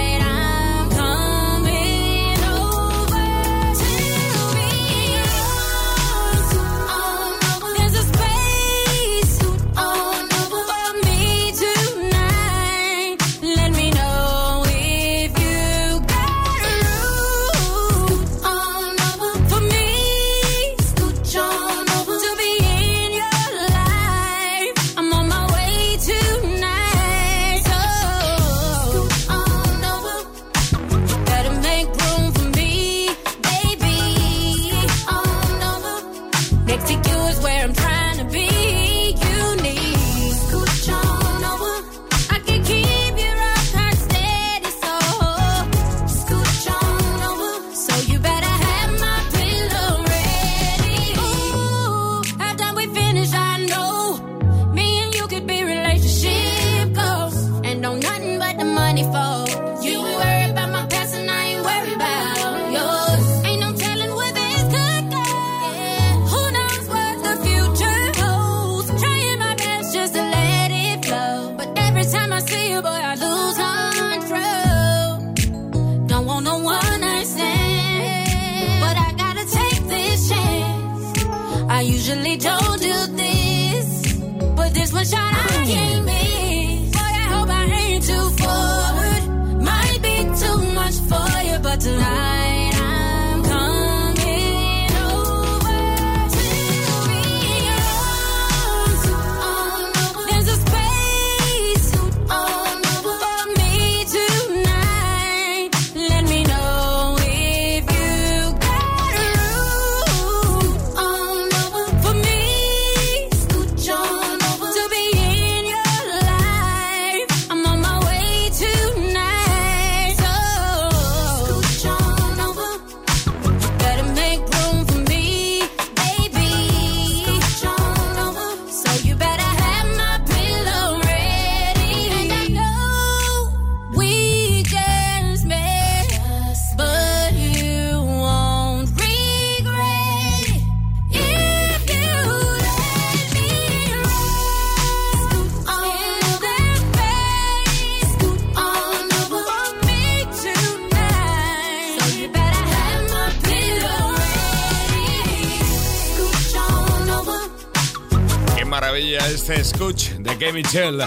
Speaker 2: K. Michelle.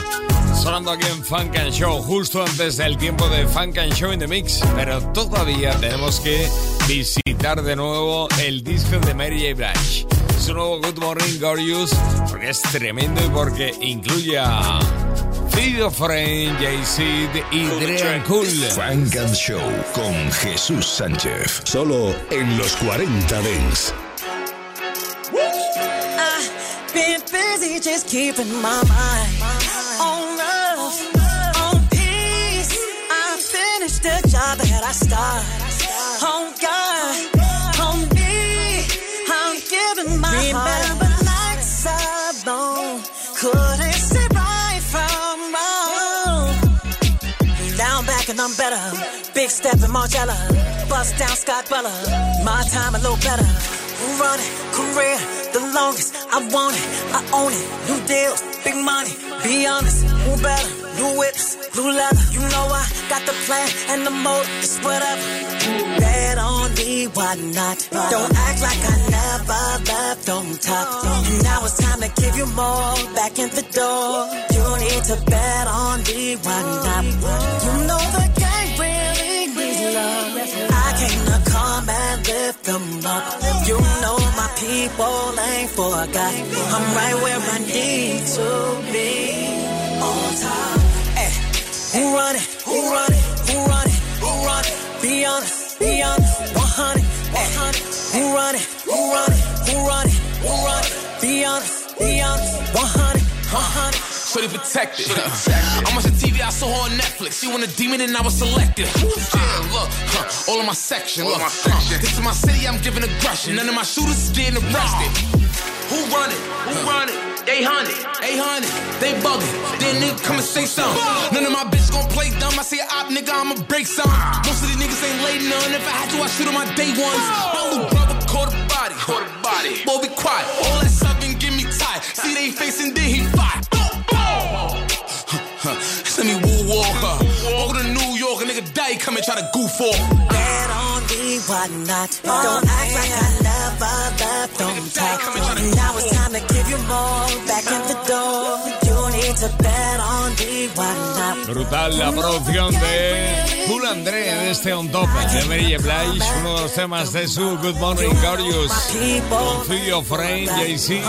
Speaker 2: Sonando aquí en Funk and Show, justo antes del tiempo de Funk and Show in the Mix. Pero todavía tenemos que visitar de nuevo el disco de Mary J. Blige. Su nuevo Good Morning Gorgeous, porque es tremendo y porque incluye a Fido Friend, Jay-Z y Dream Cool.
Speaker 1: Frank and Show con Jesús Sánchez. Solo en los 40 Dents.
Speaker 4: Busy just keeping my mind on love, on peace. I finished the job that I started. On God, on me, I'm giving my heart. Remember nights alone, couldn't see right from wrong. Down back and I'm better
Speaker 29: better. Big step in Margiela. Bust down Scott Bella. My time a little better. Run it? Career, the longest. I want it, I own it. New deals, big money. Be honest, who better? New whips, blue leather. You know I got the plan and the motive. It's whatever. Bet on me, why not? Don't act like I never left on top. Now it's time to give you more back in the door. You need to bet on me, why not? You know the game really needs love. I came to come and lift them up. You I got. I'm right where I need to be. On top. Hey, who run it? Who run it? Who run it? Who run it? Be honest, be honest. 100, 100. Who run it? Who run it? Who run it? Who run it? Be honest, be honest. 100, 100.
Speaker 13: Shorty protected. I'm watching TV, I saw her on Netflix. She want a demon and I was selected. Yeah, look, huh, all in my section. Look, huh, this is my city, I'm giving aggression. None of my shooters is getting arrested. Who run it? Who run it? They hunted, they hunted, they bugging. Then nigga come and say something. None of my bitches gon' play dumb. I see a op nigga, I'ma break some. Most of these niggas ain't laid none. If I had to, I shoot on my day ones. My little brother caught a body, caught a body. Boy, be quiet. All that stuff and give me tight. See they face and then he fight. Walker. Over to New York, a nigga die, come and try to goof off.
Speaker 29: Bet on me, why not? Don't act like I never left on top. Now it's time to give you more back in the door.
Speaker 2: Brutal la producción de Cool André de este On Top de Mary. Blige, uno de los temas de su Good Morning Glorious, con Frame, Jay-Z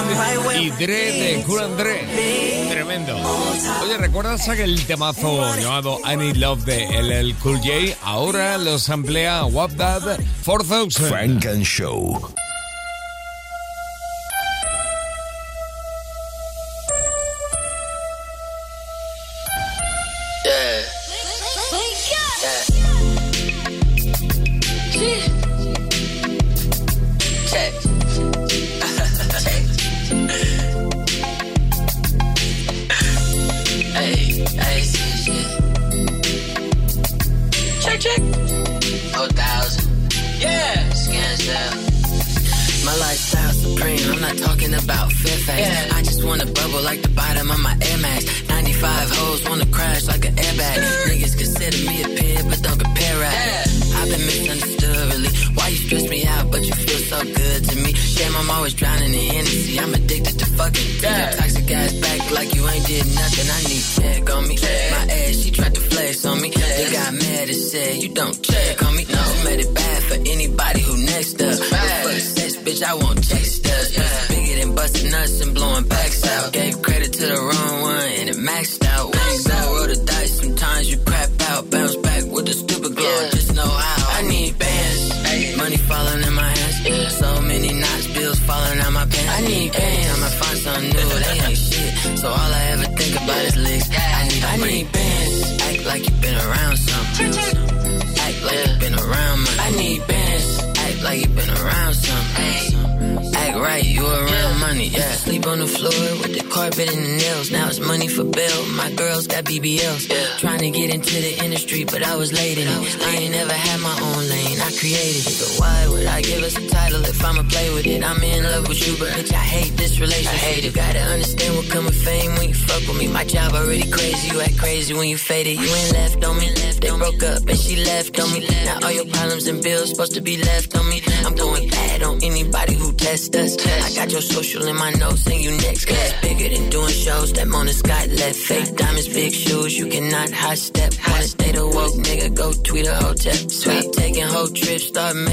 Speaker 2: y Dre de Cool André. Tremendo. Oye, ¿recuerdas aquel temazo llamado I Need Love de LL Cool J? Ahora los emplea WapDad 4000.
Speaker 1: Frank and Show.
Speaker 30: Talking about Fairfax.
Speaker 31: Yeah.
Speaker 30: I just wanna bubble like the bottom of my Air Max. 95 hoes wanna crash like an airbag. Niggas consider me a peer, but don't compare rap. I've been misunderstood, really. Why you stress me out, but you feel so good to me? Damn, I'm always drowning in Hennessy. I'm addicted to fucking yeah. toxic ass back like you ain't did nothing. I need check on me. My ass, she tried to flex on me. They got mad and said, you don't check on me. No, made it bad for anybody who next up. The sex, bitch, I won't chase us. Yeah. Busting nuts and blowing backs out. Gave credit to the wrong one and it maxed out. Wings out, roll the dice. Sometimes you crap out. Bounce back with the stupid glow. Just know how. I need bands. Money falling in my hands. So many knots, bills falling out my pants. I need bands. I'ma find something new. They ain't shit. So all I ever think about is licks. I need, I need bands. Act like you been around something. Act like you been around money. I need bands. Act like you been around something. Act right, you around money, yeah. Sleep on the floor with the carpet and the nails. Now it's money for bail. My girls got BBLs. Trying to get into the industry, but I was late in it. I ain't never had my own lane, I created it. So why would I give us a title if I'ma play with it? I'm in love with you, but bitch, I hate this relationship. I hate it. Gotta understand what come with fame when you fuck with me. My job already crazy, you act crazy when you faded. You ain't left on me, left. They broke up and she left on me. Now all your problems and bills supposed to be left on me. I'm going bad on anybody who test us. Test. I got your social in my notes and you next. Cause it's bigger than doing shows. That Mona Scott left. Fake diamonds, big shoes. You cannot high step. Wanna stay the woke nigga, go tweet a hotel. Stop taking whole trips, start making